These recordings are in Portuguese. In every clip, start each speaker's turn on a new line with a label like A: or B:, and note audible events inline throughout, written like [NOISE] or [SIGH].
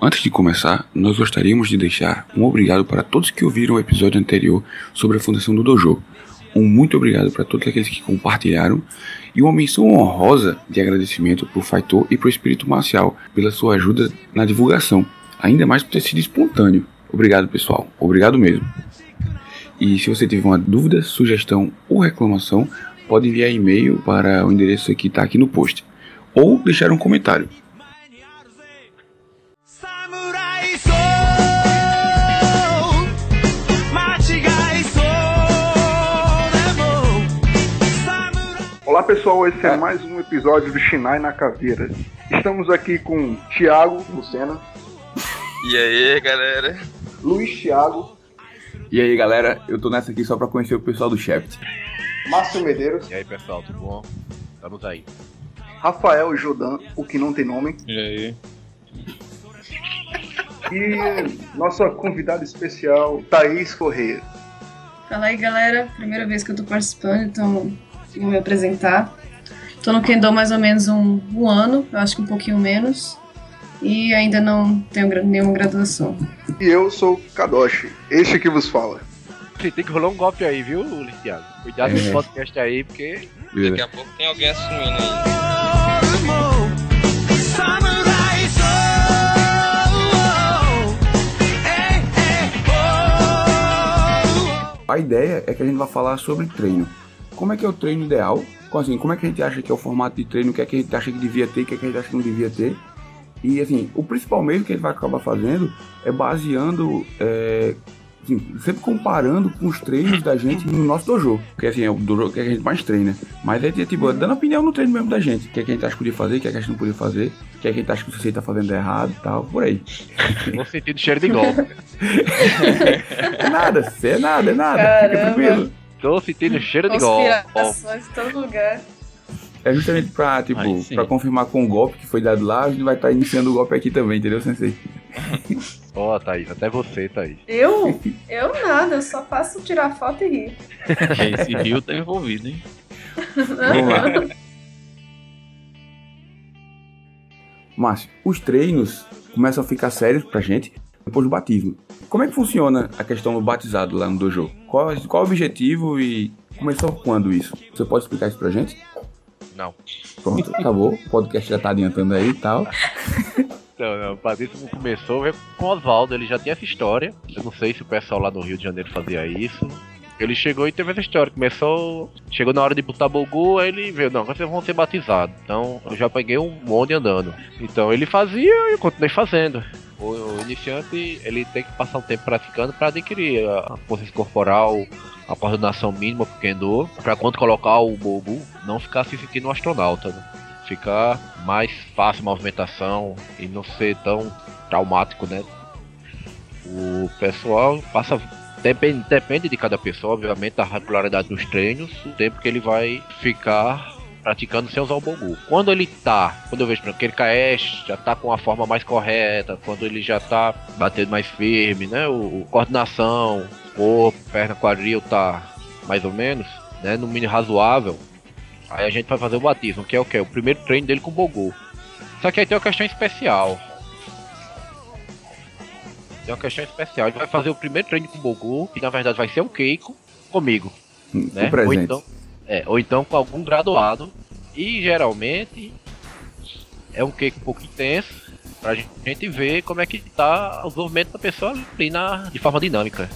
A: Antes de começar, nós gostaríamos de deixar um obrigado para todos que ouviram o episódio anterior sobre a fundação do Dojo. Um muito obrigado para todos aqueles que compartilharam e uma menção honrosa de agradecimento para o Faitor e para o Espírito Marcial pela sua ajuda na divulgação, ainda mais por ter sido espontâneo. Obrigado, pessoal. Obrigado mesmo. E se você tiver uma dúvida, sugestão ou reclamação, pode enviar e-mail para o endereço que está aqui no post ou deixar um comentário.
B: Olá pessoal, esse é mais um episódio do Shinai na Caveira. Estamos aqui com Thiago Lucena.
C: E aí galera?
B: Luiz Thiago.
A: E aí galera, eu tô nessa aqui só pra conhecer o pessoal do Shept.
B: Márcio Medeiros.
D: E aí pessoal, tudo bom? Estamos aí.
B: Rafael Jodan, o que não tem nome.
E: E aí?
B: E nossa convidada especial, Thaís Correia.
F: Fala aí galera, primeira vez que eu tô participando, então vou me apresentar. Tô no Kendo mais ou menos um, um ano, eu acho que um pouquinho menos. E ainda não tenho nenhuma graduação.
B: E eu sou Kadoshi, este que vos fala.
D: Tem que rolar um golpe aí, viu, Thiago? Cuidado
A: É.
D: com esse podcast aí, porque
C: Daqui a pouco tem alguém assumindo aí.
A: A ideia é que a gente vai falar sobre treino. Como é que é o treino ideal? Como, assim, como é que a gente acha que é o formato de treino? O que é que a gente acha que devia ter? O que é que a gente acha que não devia ter? E assim, o principal meio que a gente vai acabar fazendo é baseando, é, assim, sempre comparando com os treinos da gente no nosso dojo. Porque assim, é o dojo que a gente mais treina. Mas é tipo, dando opinião no treino mesmo da gente. O que é que a gente acha que podia fazer, o que é que a gente não podia fazer, o que é que a gente acha que você tá fazendo errado e tal, por aí. [LAUGHS]
D: no sentido cheiro de golpe. [LAUGHS]
A: É nada, é nada, é nada. Fica
F: Caramba.
A: tranquilo.
D: Tô sentindo cheiro de golpe.
F: Conspirações em todo lugar.
A: É justamente pra, tipo,
E: Aí sim.
A: pra confirmar com o golpe que foi dado lá, a gente vai estar iniciando o golpe aqui também, entendeu, Sensei? [LAUGHS]
D: Ó, Thaís, até você, Thaís.
F: Eu? [LAUGHS] Eu nada, eu só faço tirar foto e rir.
E: Esse Rio tá envolvido, hein?
A: Vamos lá. Márcio, os treinos começam a ficar sérios pra gente depois do batismo. Como é que funciona a questão do batizado lá no dojo? Qual, qual o objetivo e começou quando isso? Você pode explicar isso pra gente?
D: Não.
A: Pronto, acabou. O podcast já tá adiantando aí e tal. [LAUGHS]
D: Não, não, o Padríssimo começou com o Oswaldo, ele já tinha essa história. Eu não sei se o pessoal lá no Rio de Janeiro fazia isso. Ele chegou e teve essa história. Começou. Chegou na hora de botar Bogu, aí ele veio, não, vocês vão ser batizados. Então eu já peguei um bonde andando. Então ele fazia e eu continuei fazendo. O, iniciante ele tem que passar um tempo praticando para adquirir a, a consciência corporal, a coordenação mínima pro Kendo, pra quando colocar o Bogu, não ficar se sentindo um astronauta, né? Ficar mais fácil a movimentação e não ser tão traumático, né? O pessoal passa. Depende, depende de cada pessoa, obviamente, da regularidade dos treinos, o tempo que ele vai ficar praticando sem usar o Bogu. Quando ele tá, quando eu vejo por exemplo, que ele KS já tá com a forma mais correta, quando ele já tá batendo mais firme, né? O, o coordenação, corpo, perna, quadril tá mais ou menos, né? No mínimo razoável. Aí a gente vai fazer o batismo, que é o que? O primeiro treino dele com o Bogu. Só que aí tem uma questão especial. Tem uma questão especial. Ele vai fazer o primeiro treino com o Bogu, que na verdade vai ser o Keiko comigo né?
A: O
D: Ou então, é, ou então com algum graduado. E geralmente é um cake um pouco intenso pra gente ver como é que tá o desenvolvimento da pessoa ali na, de forma dinâmica.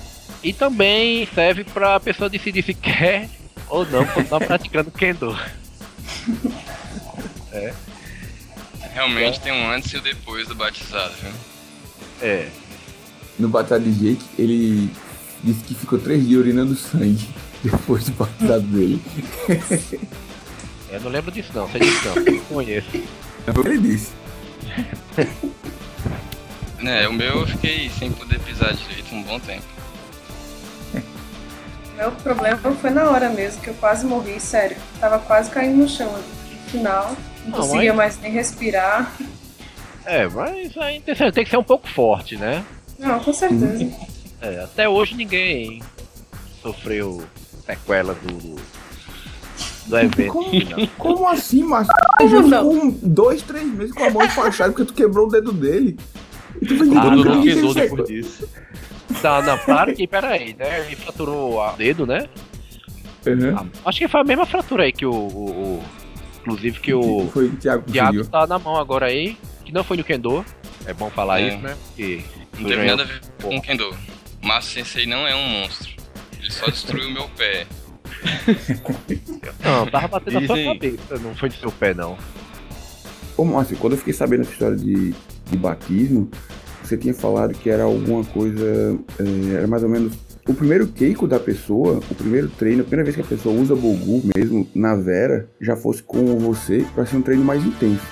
D: E também serve pra pessoa decidir se quer ou não continuar praticando Kendo. [LAUGHS]
C: Realmente tem um antes e o depois do batizado, viu?
D: É,
A: No batizado de Jake, ele disse que ficou três dias urinando sangue depois do batizado dele.
D: eu não lembro disso não, sei disso não, não conheço.
A: Que ele disse. [LAUGHS]
C: É, o meu eu fiquei sem poder pisar direito um bom tempo.
F: Meu problema foi na hora mesmo, que eu quase morri, sério. Tava quase caindo no chão ali. No final, não
D: Não,
F: conseguia
D: mas-
F: mais nem respirar.
D: É, mas é interessante, tem que ser um pouco forte, né?
F: Não, com certeza.
D: É, até hoje ninguém sofreu sequelas do, do, do evento.
A: Como, como assim, Márcio? Já ficou um, dois, três meses com a mão enfaixada porque tu quebrou o dedo dele. E tu
D: Ah, não,
A: é-
E: depois disso.
D: Tá, não, claro que, peraí, né? Ele fraturou o dedo, né?
A: Uhum.
D: Acho que foi a mesma fratura aí que o. o- o- inclusive que o
A: Foi o Thiago
D: Thiago tá na mão agora aí, que não foi no Kendo. É bom falar
C: É.
D: isso, né? Porque
C: Não teve nada a ver com o Kendo. Márcio Sensei não é um monstro. Ele só destruiu meu pé. [LAUGHS]
D: Não, tava batendo na sua cabeça, não foi no seu pé, não.
A: Ô, Márcio, quando eu fiquei sabendo essa história de, de batismo, você tinha falado que era alguma coisa. é, era mais ou menos. O primeiro Keiko da pessoa, o primeiro treino, a primeira vez que a pessoa usa Bogu mesmo na Vera, já fosse com você pra ser um treino mais intenso.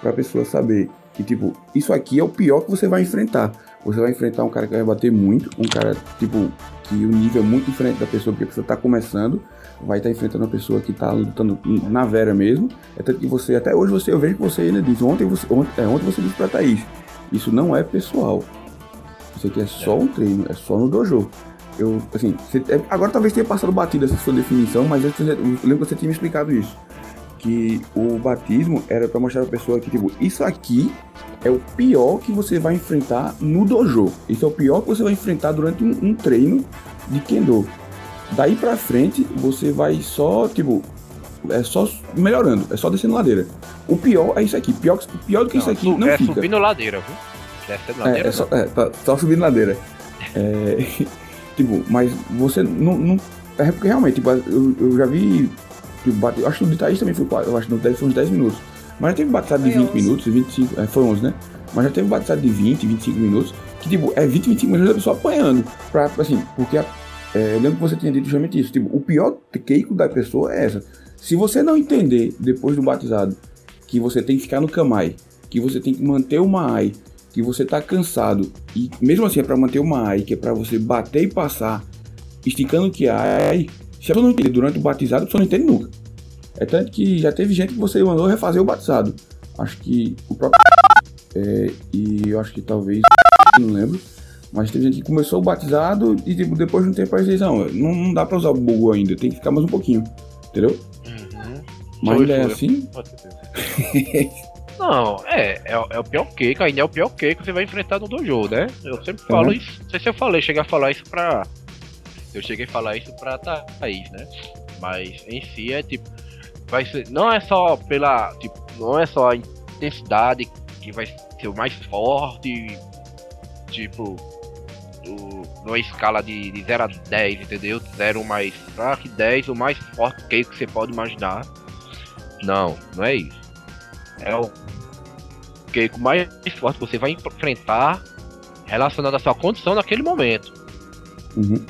A: Pra pessoa saber que, tipo, isso aqui é o pior que você vai enfrentar. Você vai enfrentar um cara que vai bater muito, um cara, tipo, que o nível é muito diferente da pessoa, porque a pessoa tá começando, vai estar enfrentando uma pessoa que tá lutando na Vera mesmo. É tanto que você, até hoje você, eu vejo que você ainda diz, ontem você, ontem, é, ontem você disse pra Thaís, isso não é pessoal. Isso aqui é só um treino, é só no dojo. Eu, assim, você- é, agora talvez tenha passado batido essa sua definição, mas eu, eu lembro que você tinha me explicado isso. Que o batismo era pra mostrar pra pessoa que, tipo, isso aqui é o pior que você vai enfrentar no dojo. Isso é o pior que você vai enfrentar durante um, um treino de Kendo. Daí pra frente, você vai só, tipo, é só melhorando, é só descendo ladeira. O pior é isso aqui. Pior, pior do que isso aqui não
D: é
A: fica.
D: subindo ladeira, viu? Descendo
A: É,
D: ladeira.
A: é só, é, tá só subindo ladeira. [LAUGHS] É, [LAUGHS] tipo, mas você não. não é porque realmente, tipo, eu, eu já vi. Tipo, bate, acho que o de Thaís também foi quase. Eu acho que no foi uns 10 minutos. Mas já teve batizado de
F: Foi
A: 20
F: 11.
A: minutos, 25. É, foi 11, né? Mas já teve batizado de 20, 25 minutos. Que, tipo, é 20, 25 minutos da pessoa apanhando. Pra, assim, porque a- é, eu lembro que você tinha dito justamente isso. Tipo, o pior keiko da pessoa é essa. Se você não entender depois do batizado que você tem que ficar no kamai, que você tem que manter uma ai, que você tá cansado e mesmo assim é para manter uma ai, que é para você bater e passar, esticando que ai, se a pessoa não entender durante o batizado, a pessoa não entende nunca. É tanto que já teve gente que você mandou refazer o batizado. Acho que o próprio [LAUGHS] é, e eu acho que talvez não lembro. Mas teve gente que começou o batizado e tipo, depois de um tempo aí não, não, dá pra usar o Bogu ainda, tem que ficar mais um pouquinho. Entendeu?
D: Uhum.
A: Mas ainda é assim? [LAUGHS]
D: Não, é, é, o- é o pior cake, ainda é o pior que você vai enfrentar no dojo, né? Eu sempre falo isso. Não sei se eu falei, cheguei a falar isso pra. Eu cheguei a falar isso pra Thaís, né? Mas em si é tipo. Vai ser. Não é só pela. Tipo, não é só a intensidade que vai ser o mais forte. Tipo. Do, numa escala de, de 0 a 10, entendeu? 0 mais fraco e 10 o mais forte que você pode imaginar. Não, não é isso. É o cake mais forte que você vai enfrentar relacionado à sua condição naquele momento.
A: Uhum.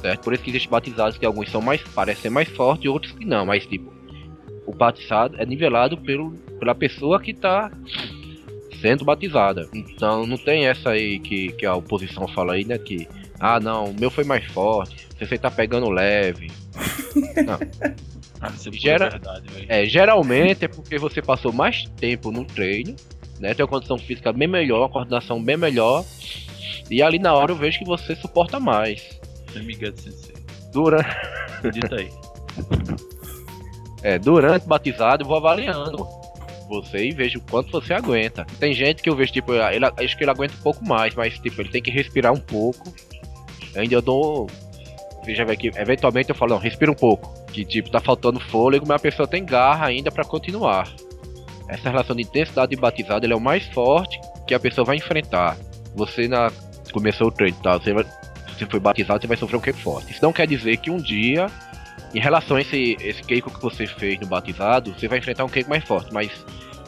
D: Certo? Por isso que existem batizados que alguns são mais parecem mais fortes e outros que não, mas tipo, o batizado é nivelado pelo, pela pessoa que tá sendo batizada. Então não tem essa aí que, que a oposição fala aí, né? Que ah não, o meu foi mais forte, você tá pegando leve. [LAUGHS]
E: Ah, é pura
D: Gera-
E: verdade.
D: É, geralmente é porque você passou mais tempo no treino, né? Tem uma condição física bem melhor, uma coordenação bem melhor. E ali na hora eu vejo que você suporta mais.
E: Amiga sensei.
D: Durante,
E: Dita aí. [LAUGHS]
D: é, durante o batizado eu vou avaliando você e vejo o quanto você aguenta. Tem gente que eu vejo, tipo, ele, acho que ele aguenta um pouco mais, mas tipo, ele tem que respirar um pouco. Ainda eu dou. Você já vê que eventualmente eu falo, não, respira um pouco. Que tipo, tá faltando fôlego, mas a pessoa tem garra ainda pra continuar. Essa relação de intensidade de batizado é o mais forte que a pessoa vai enfrentar. Você na. Começou o treino, tá? Você vai. Você foi batizado, você vai sofrer um queijo forte. Isso não quer dizer que um dia, em relação a esse, esse queijo que você fez no batizado, você vai enfrentar um queijo mais forte, mas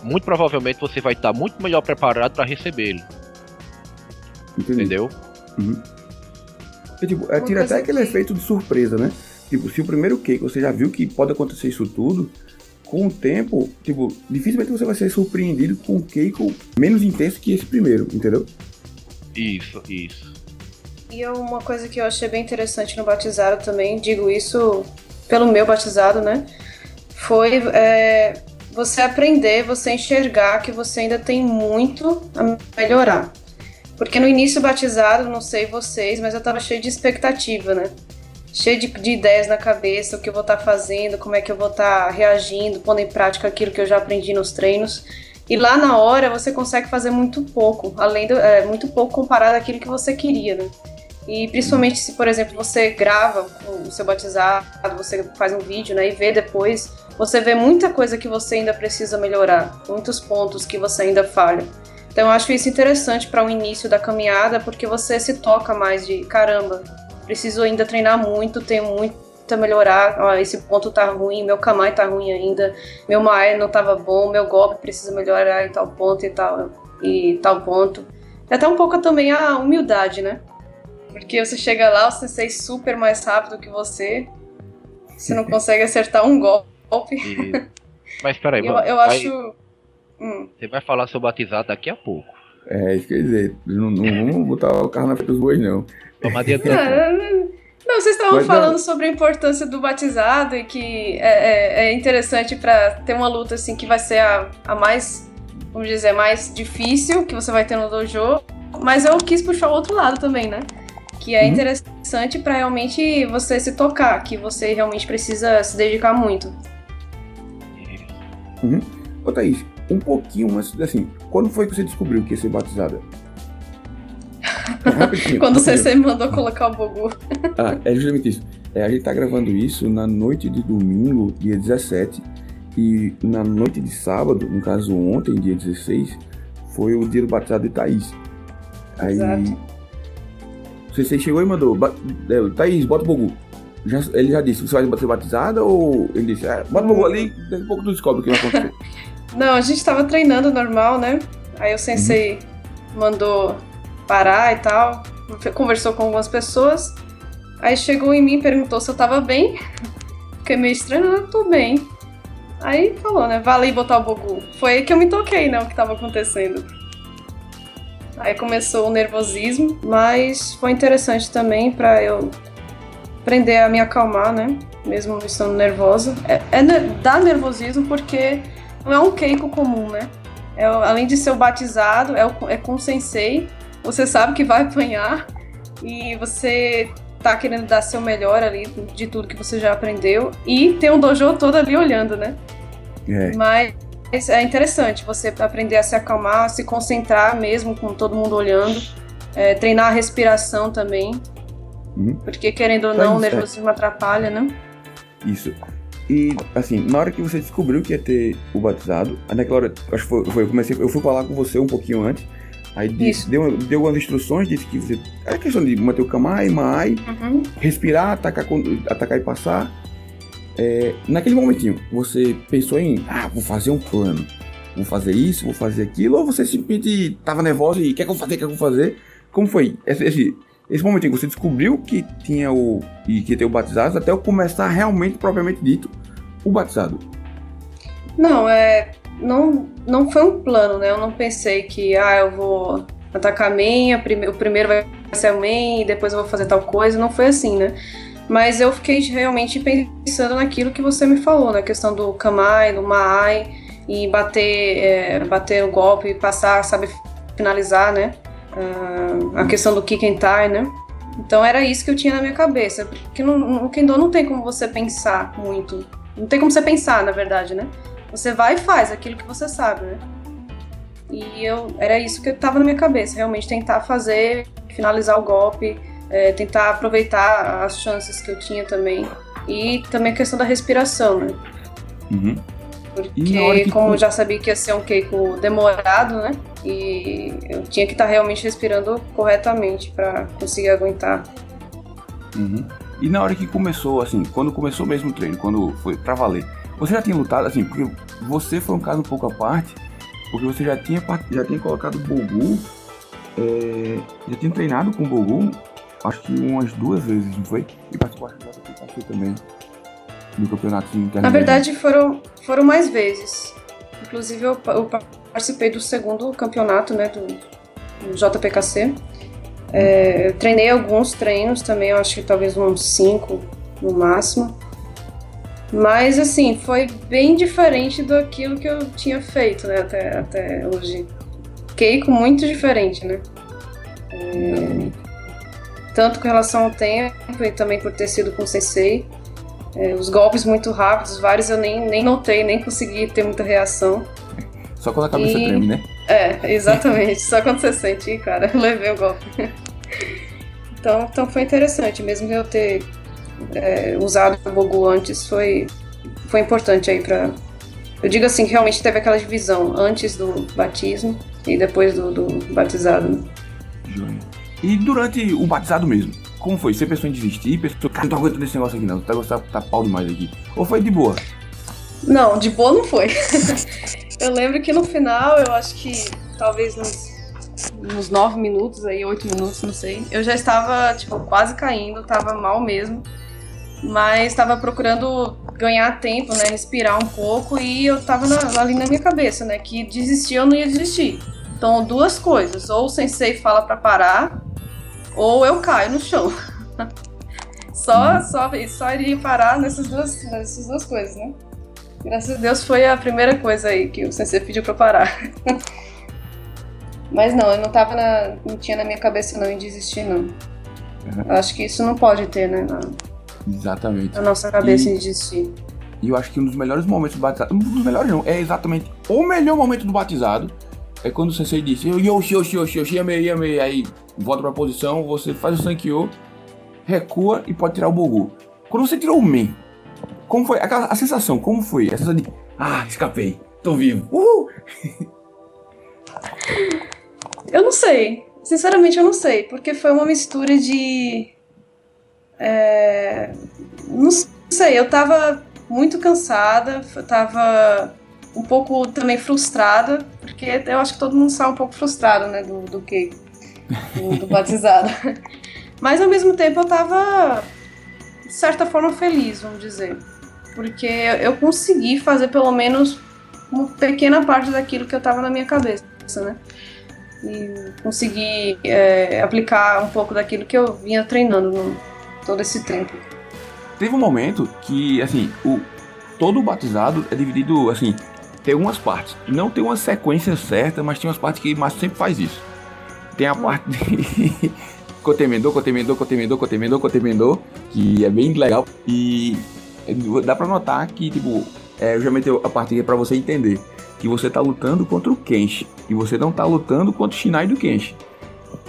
D: muito provavelmente você vai estar muito melhor preparado para recebê-lo, entendeu?
A: É, tipo, é, tira até aquele
F: que-
A: efeito de surpresa, né? Tipo, se o primeiro cake você já viu que pode acontecer isso tudo, com o tempo, tipo, dificilmente você vai ser surpreendido com um cake menos intenso que esse primeiro, entendeu?
D: Isso, isso.
F: E uma coisa que eu achei bem interessante no batizado também, digo isso pelo meu batizado, né? Foi é, você aprender, você enxergar que você ainda tem muito a melhorar. Porque no início batizado, não sei vocês, mas eu tava cheio de expectativa, né? cheio de, de ideias na cabeça, o que eu vou estar fazendo, como é que eu vou estar reagindo, pondo em prática aquilo que eu já aprendi nos treinos. E lá na hora você consegue fazer muito pouco, além do, é, muito pouco comparado àquilo que você queria, né? E principalmente se, por exemplo, você grava o seu batizado, você faz um vídeo, né, e vê depois, você vê muita coisa que você ainda precisa melhorar, muitos pontos que você ainda falha. Então eu acho isso interessante para o início da caminhada, porque você se toca mais de caramba, preciso ainda treinar muito, tenho muito a melhorar, ó, esse ponto tá ruim, meu kamai tá ruim ainda, meu mae não tava bom, meu golpe precisa melhorar em tal ponto e tal e tal ponto. E até um pouco também a humildade, né? Porque você chega lá, o sensei super mais rápido que você, você não consegue acertar um golpe.
D: E... Mas peraí, [LAUGHS]
F: eu, eu
D: vai-
F: acho. Hum.
D: você vai falar seu batizado daqui a pouco.
A: É, isso quer dizer, não, não vamos botar o carro na frente dos bois, não.
D: Vamos [LAUGHS] adiantar.
F: Não, não, vocês estavam
A: Mas não.
F: falando sobre a importância do batizado e que é, é- é interessante pra ter uma luta assim que vai ser a, a mais, vamos dizer, mais difícil que você vai ter no dojo. Mas eu quis puxar o outro lado também, né? Que é
A: Uhum.
F: interessante pra realmente você se tocar, que você realmente precisa se dedicar muito.
A: Ô Thaís, um pouquinho, mas assim, quando foi que você descobriu que ia ser batizada? [LAUGHS] Rapidinho,
F: Quando
A: rapidinho.
F: CC [LAUGHS] me mandou colocar o Bogu. [LAUGHS]
A: Ah, é justamente isso. É, a gente tá gravando isso na noite de domingo, dia 17, e na noite de sábado, no caso ontem, dia 16, foi o dia do batizado de Thaís. Aí.
F: Exato.
A: Você chegou e mandou, é, Thaís, bota o Bogu. Já, ele já disse, você vai ser batizada ou ele disse, é, bota o Bogu ali, daqui a pouco tu descobre o que vai acontecer. [LAUGHS]
F: Não, a gente tava treinando normal, né? Aí o sensei mandou parar e tal, conversou com algumas pessoas. Aí chegou em mim e perguntou se eu tava bem. [LAUGHS] Fiquei meio estranho, "Não, eu tô bem. Aí falou, né? Vale botar o Bogu. Foi aí que eu me toquei, né? O que tava acontecendo. Aí começou o nervosismo, mas foi interessante também pra eu aprender a me acalmar, né? Mesmo estando nervosa. É, é dá nervosismo porque não é um keiko comum, né? É, além de ser o batizado, é, o- é com o sensei. Você sabe que vai apanhar e você tá querendo dar seu melhor ali de tudo que você já aprendeu. E tem um dojo todo ali olhando, né?
A: É.
F: Mas é interessante você aprender a se acalmar, se concentrar mesmo com todo mundo olhando. É, treinar a respiração também.
A: Uhum.
F: Porque querendo ou
A: Tá
F: não, o
A: certo.
F: nervosismo atrapalha, né?
A: Isso. E, assim, na hora que você descobriu que ia ter o batizado, aí naquela hora, acho que foi, foi- eu comecei, eu fui falar com você um pouquinho antes, aí disse, deu, deu algumas instruções, disse que você, era questão de manter o kamai, mai,
F: Uhum.
A: respirar, atacar, atacar e passar. É, naquele momentinho, você pensou em, ah, vou fazer um plano, vou fazer isso, vou fazer aquilo, ou você simplesmente tava nervoso e quer que eu fazer, quer que eu fazer? Como foi? Esse, esse, esse momentinho que você descobriu que tinha o, e que ter o batizado, até eu começar realmente, propriamente dito, o batizado.
F: Não, é. Não, não foi um plano, né? Eu não pensei que, ah, eu vou atacar a main, a prime- o primeiro vai ser a main, e depois eu vou fazer tal coisa. Não foi assim, né? Mas eu fiquei realmente pensando naquilo que você me falou, na questão do Kamai, do Maai, e bater, é, bater o golpe, passar, sabe, finalizar, né? Ah, a questão do tie, né? Então era isso que eu tinha na minha cabeça. Porque no, no Kendo não tem como você pensar muito. Não tem como você pensar, na verdade, né? Você vai e faz aquilo que você sabe, né? E eu era isso que estava na minha cabeça, realmente tentar fazer, finalizar o golpe, é, tentar aproveitar as chances que eu tinha também. E também a questão da respiração, né?
A: Uhum.
F: Porque
A: que
F: como
A: tu-
F: eu já sabia que ia ser um Keiko demorado, né? E eu tinha que estar realmente respirando corretamente para conseguir aguentar.
A: Uhum. E na hora que começou, assim, quando começou mesmo o treino, quando foi pra valer, você já tinha lutado, assim, porque você foi um caso um pouco à parte, porque você já tinha, já tinha colocado o Bogu, é, já tinha treinado com o Bogu, acho que umas duas vezes, não foi? E participou acho que do JPKC também, do campeonato interno.
F: Na verdade, foram, foram mais vezes. Inclusive, eu, eu participei do segundo campeonato, né, do, do JPKC. É, eu treinei alguns treinos também, eu acho que talvez uns cinco no máximo. Mas, assim, foi bem diferente daquilo que eu tinha feito, né, até, até hoje. Keiko muito diferente, né? É, tanto com relação ao tempo e também por ter sido com o Sensei. É, os golpes muito rápidos, vários eu nem, nem notei, nem consegui ter muita reação.
A: Só quando a cabeça
F: E-
A: treme, né?
F: É, exatamente. Só quando você sente, "Ih, [LAUGHS] cara, eu levei o golpe. Então, então foi interessante, mesmo eu ter é, usado o Bogu antes, foi, foi importante aí pra. Eu digo assim, que realmente teve aquela divisão antes do batismo e depois do, do batizado. né?
A: E durante o batizado mesmo, como foi? Você pensou em desistir? Pensou, cara, não tô aguentando esse negócio aqui não, tá, tá, tá pau demais aqui. Ou foi de boa?
F: Não, de boa não foi. [LAUGHS] eu lembro que no final, eu acho que talvez nos, nos nove minutos aí, oito minutos, não sei, eu já estava, tipo, quase caindo, tava mal mesmo. Mas estava procurando ganhar tempo, né? Respirar um pouco e eu tava na- ali na minha cabeça, né? Que desistir eu não ia desistir. Então, duas coisas. Ou o sensei fala pra parar, ou eu caio no chão. [LAUGHS] só, só, só iria parar nessas duas, nessas duas coisas, né? Graças a Deus foi a primeira coisa aí que o sensei pediu pra parar. [LAUGHS] Mas não, eu não tava na. não tinha na minha cabeça não em desistir, não. Eu acho que isso não pode ter, né? Na,
A: Exatamente.
F: na nossa cabeça
A: E-
F: em desistir.
A: E eu acho que um dos melhores momentos do batizado. Um dos melhores não, é exatamente o melhor momento do batizado. É quando o sensei disse, Yoshi, Yoshi, Yoshi, Yoshi, Yamei, Yamei. Aí volta pra posição, você faz o Sankyo, recua e pode tirar o Bogu. Quando você tirou o Men, como foi? Aquela, a sensação, como foi? A sensação de, ah, escapei, tô vivo. Uhul!
F: Eu não sei. Sinceramente, eu não sei. Porque foi uma mistura de. é, Não sei, eu tava muito cansada, eu tava um pouco também frustrada, porque eu acho que todo mundo sai um pouco frustrado, né, do, do que do, do [LAUGHS] batizado. Mas ao mesmo tempo eu tava, de certa forma, feliz, vamos dizer. Porque eu consegui fazer pelo menos uma pequena parte daquilo que eu tava na minha cabeça, né? e conseguir é, aplicar um pouco daquilo que eu vinha treinando no, todo esse tempo.
A: Teve um momento que, assim, o, todo o batizado é dividido, assim, tem algumas partes. Não tem uma sequência certa, mas tem umas partes que o Márcio sempre faz isso. Tem a parte de [LAUGHS] cotemendou, cotemendou, cotemendou, cotemendou, cotemendou, que é bem legal. E dá pra notar que, tipo, é, eu já meti a parte aqui pra você entender. Que você tá lutando contra o Kenshi. E você não tá lutando contra o Shinai do Kenshi.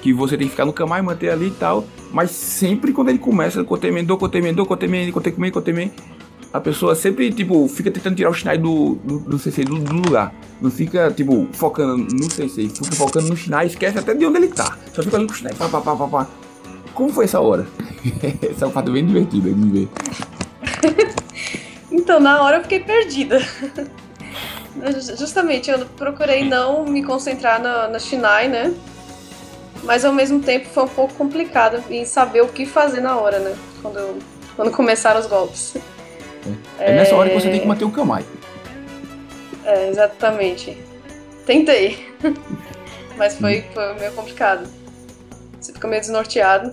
A: Que você tem que ficar no Kamai, manter ali e tal. Mas sempre quando ele começa, cotemendou, cotemendou, cotemendou, cotemendou, cotemendou, a pessoa sempre, tipo, fica tentando tirar o Shinai do, do, do sensei do, do lugar. Não fica, tipo, focando no sensei, fica focando no Shinai, esquece até de onde ele tá. Só fica ali com o Shinai, pá, pá, pá, pá, pá. Como foi essa hora? [LAUGHS] essa é uma parte bem divertida de ver. [LAUGHS]
F: Então, na hora eu fiquei perdida. [LAUGHS] Justamente, eu procurei não me concentrar na, na Shinai, né? Mas ao mesmo tempo foi um pouco complicado em saber o que fazer na hora, né? Quando, eu- quando começaram os golpes.
A: É nessa hora que você tem que manter o Kamai.
F: É, exatamente. Tentei. [LAUGHS] Mas foi, foi meio complicado. Você fica meio desnorteado.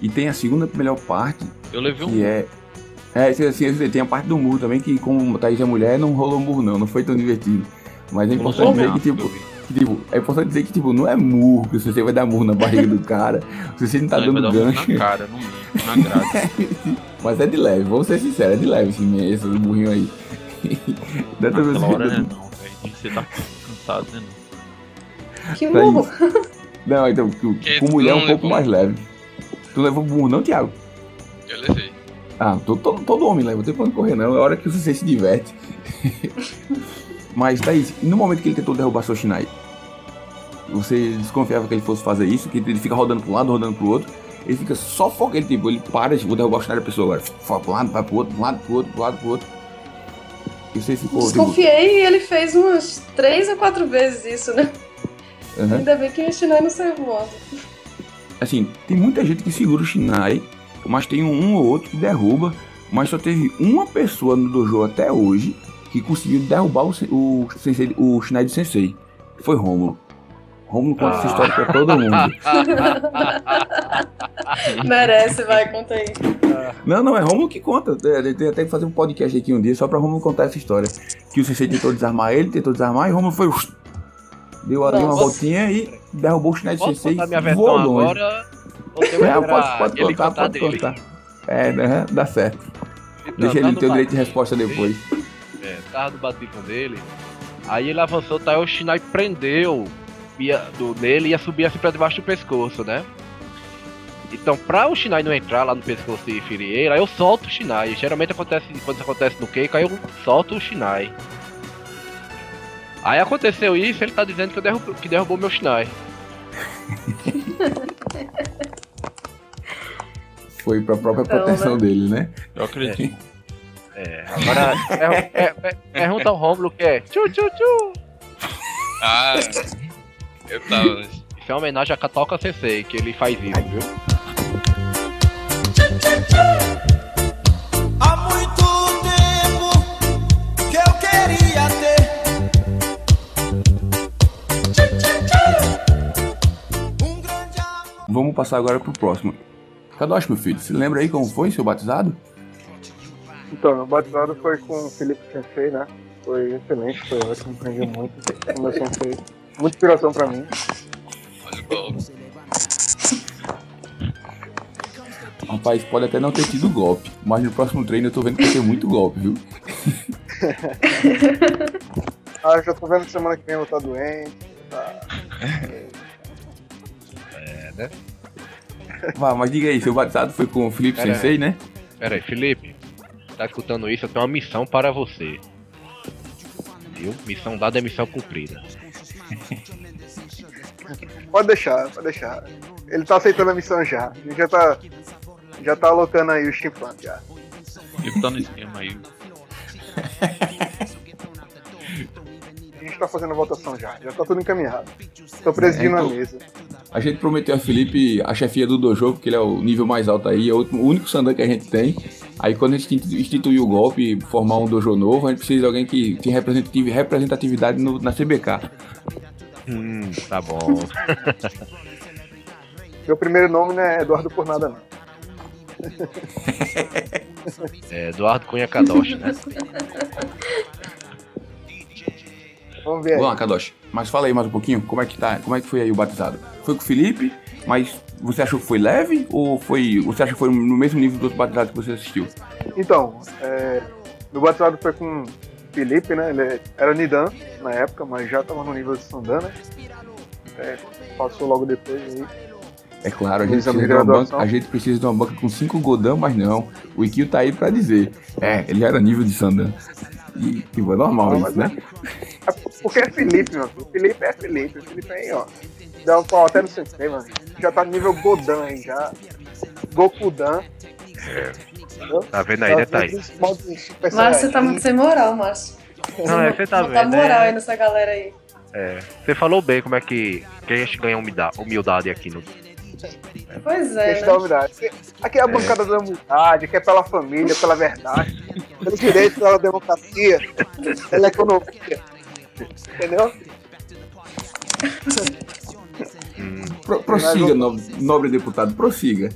A: E tem a segunda melhor parte,
E: Eu levei um.
A: que é. É, assim, assim, tem a parte do murro também, que como Thaís é mulher, não rolou murro não, não foi tão divertido. Mas é importante dizer que, tipo, tipo, é importante dizer que, tipo, não é murro, que você vai dar murro na barriga do cara, você não tá
E: Não,
A: dando
E: vai dar
A: gancho,
E: na cara, no na grade. [LAUGHS]
A: mas é de leve, vamos ser sinceros, é de leve esse, esse burrinho aí. [LAUGHS] Dessa vez
E: Naquela hora,
A: você-
E: né? Não, velho. Você tá cansado, né? não?
F: Que
A: Thaís.
F: burro.
A: Não, então, com,
C: Que
A: com mulher é
C: tu
A: um pouco
C: levou?
A: mais leve. Tu levou burro não, Thiago?
C: Eu levei.
A: Ah, todo, todo, todo homem leva, não tem pra onde correr não, é hora que você se diverte. [LAUGHS] Mas, Thaís, no momento que ele tentou derrubar seu Shinai, você desconfiava que ele fosse fazer isso, que ele fica rodando pra um lado, rodando pro outro, ele fica só focando, ele, tipo, ele para, tipo, vou derrubar o Shinai da pessoa agora, foca pro lado, vai pro outro, pro lado, pro outro, pro lado, pro outro. E você ficou, tipo,
F: Desconfiei e ele fez umas três ou quatro vezes isso, né?
A: aham.
F: Ainda bem que o Shinai não saiu voando.
A: assim, tem muita gente que segura o Shinai, mas tem um ou outro que derruba, mas só teve uma pessoa no dojo até hoje que conseguiu derrubar o, o, sensei, o do Sensei. Foi Rômulo. Rômulo conta essa história pra todo mundo. [LAUGHS]
F: Merece, vai, conta aí.
A: Não, não, é Rômulo que conta. É, Ele tem até que fazer um podcast aqui um dia só pra Rômulo contar essa história. Que o Sensei tentou desarmar ele, tentou desarmar e Rômulo foi. Deu ali uma voltinha e derrubou o
D: Posso
A: Sensei e voou longe.
D: agora?
A: É, pode, pode
D: ele
A: contar, pode
D: dele?
A: contar. É, né, dá certo.
D: Então,
A: Deixa
D: tá
A: ele ter o direito de resposta depois.
D: É, tava no batismo dele. Aí ele avançou, tá? O Shinai prendeu ia, do, nele e ia subir assim pra debaixo do pescoço, né? Então, pra o Shinai não entrar lá no pescoço e ferir ele, aí eu solto o Shinai. Geralmente acontece, quando isso acontece no Keiko, aí eu solto o Shinai. Aí aconteceu isso, ele tá dizendo que, eu derrub, que derrubou meu Shinai.
A: Foi pra própria
F: Então,
A: proteção
F: né?
A: dele, né?
E: Eu acredito.
D: É, agora é, é, é, pergunta ao Romulo que é tchu tchu tchu.
C: Ah, eu tava.
D: Isso é uma homenagem a Katoka Sensei, que ele faz isso, viu?
G: Há muito tempo que eu queria ter um grande amor.
A: Vamos passar agora pro próximo. Kadoshi, meu filho, se lembra aí como foi seu batizado?
B: Então, meu batizado foi com o Felipe Sensei, né? Foi excelente, foi ótimo, aprendi muito com o meu Sensei. Muita inspiração pra mim.
C: Olha o golpe.
A: Rapaz, pode até não ter tido golpe, mas no próximo treino eu tô vendo que vai ter muito golpe, viu? [LAUGHS]
B: Ah, já tô vendo que semana que vem eu vou estar doente. Tá.
A: Vá, mas diga aí, seu batizado foi com o Felipe
D: Pera aí.
A: Sensei, né?
D: Pera aí, Felipe, tá escutando isso? Eu tenho uma missão para você. Viu? Missão dada é missão cumprida. [LAUGHS]
B: Pode deixar, pode deixar. Ele tá aceitando a missão já. A gente já tá. Já tá alocando aí o steampunk já.
E: Ele tá no esquema aí.
B: A gente tá fazendo a votação já. Já tá tudo encaminhado. Tô presidindo
A: É,
B: a
A: então-
B: mesa.
A: A gente prometeu a Felipe a chefia do dojo, porque ele é o nível mais alto aí, é o último- o único Sandan que a gente tem. Aí quando a gente instituir o golpe, formar um dojo novo, a gente precisa de alguém que tenha representativi- representatividade no- na CBK.
D: Hum, tá bom. [LAUGHS]
B: Meu primeiro nome não é Eduardo por nada, não. [LAUGHS]
D: É Eduardo Cunha Kadoshi, né? [LAUGHS]
B: Vamos ver aí.
A: Vamos lá, Kadoshi. Mas fala aí mais um pouquinho, como é que tá? Como é que foi aí o batizado? Foi com o Felipe, mas você achou que foi leve? Ou foi. Você acha que foi no mesmo nível do outro batizado que você assistiu?
B: Então, é, meu batizado foi com o Felipe, né? Ele era Nidan na época, mas já tava no nível de Sandan, né? É, passou logo depois aí.
A: É claro, a gente, precisa
B: de
A: uma banca, a gente precisa de uma banca com 5 Godan, mas não. O Ikio tá aí pra dizer. É, ele era nível de Sandan. E, tipo, é normal
B: Não,
A: isso, né?
B: É porque é Felipe, meu filho. Felipe é Felipe. Felipe aí, ó. Dá um pau até no mano. Já tá no nível Godan aí já. Gokudan. Entendeu?
D: Tá vendo aí, né, Thaís?
F: Márcio, você tá muito sem moral, Márcio.
D: Não, é, você tá vendo,
F: moral
D: né?
F: aí nessa galera aí.
D: É, você falou bem como é que, que a gente ganha humilda- humildade aqui no.
F: Pois é, né?
B: humildade. Aqui é a bancada da humildade, que é pela família, pela verdade, pelo direito, pela democracia, pela economia. Entendeu? [LAUGHS]
A: Pro- prossiga, no- nobre deputado, prossiga.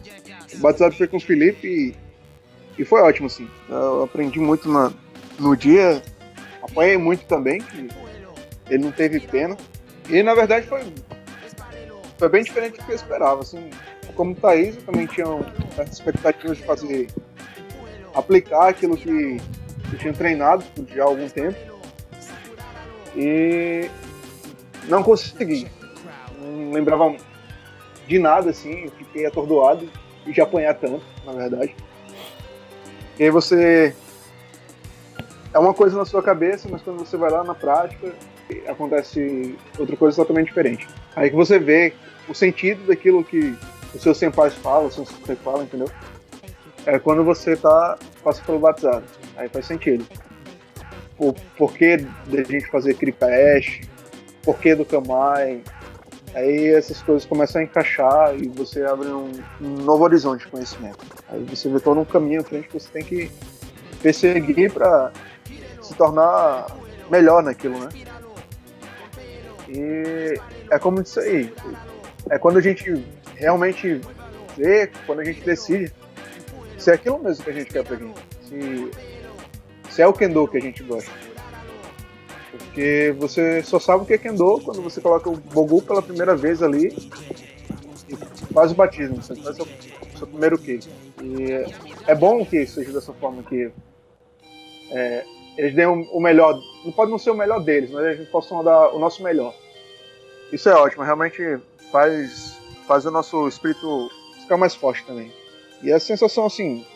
B: O batizado foi com o Felipe e, e foi ótimo, assim. Eu aprendi muito na- no dia, apanhei muito também, que ele não teve pena. E na verdade foi, foi bem diferente do que eu esperava, assim. Como Thaís, eu também tinha certas expectativas de fazer, aplicar aquilo que eu tinha treinado por já há algum tempo. E não consegui. Não lembrava de nada, assim, eu fiquei atordoado e de apanhar tanto, na verdade. E aí você. É uma coisa na sua cabeça, mas quando você vai lá na prática, acontece outra coisa totalmente diferente. Aí que você vê o sentido daquilo que os seus senpais falam, os seus sensei falam, entendeu? É quando você tá, passa pelo batizado. Aí faz sentido. O porquê da gente fazer Kripaesh, porquê do Kamai, Aí essas coisas começam a encaixar e você abre um, um novo horizonte de conhecimento. Aí você vê todo um caminho à frente que você tem que perseguir para se tornar melhor naquilo, né? E é como isso aí. É quando a gente realmente vê, quando a gente decide se é aquilo mesmo que a gente quer pra gente. Se, se é o Kendo que a gente gosta. Porque você só sabe o que é Kendo quando você coloca o Bogu pela primeira vez ali e faz o batismo, você faz o seu, primeiro Ki. E é- é bom que seja dessa forma que é, eles deem o melhor, não pode não ser o melhor deles, mas a gente possa dar o nosso melhor. Isso é ótimo, realmente faz, faz o nosso espírito ficar mais forte também. E a sensação assim,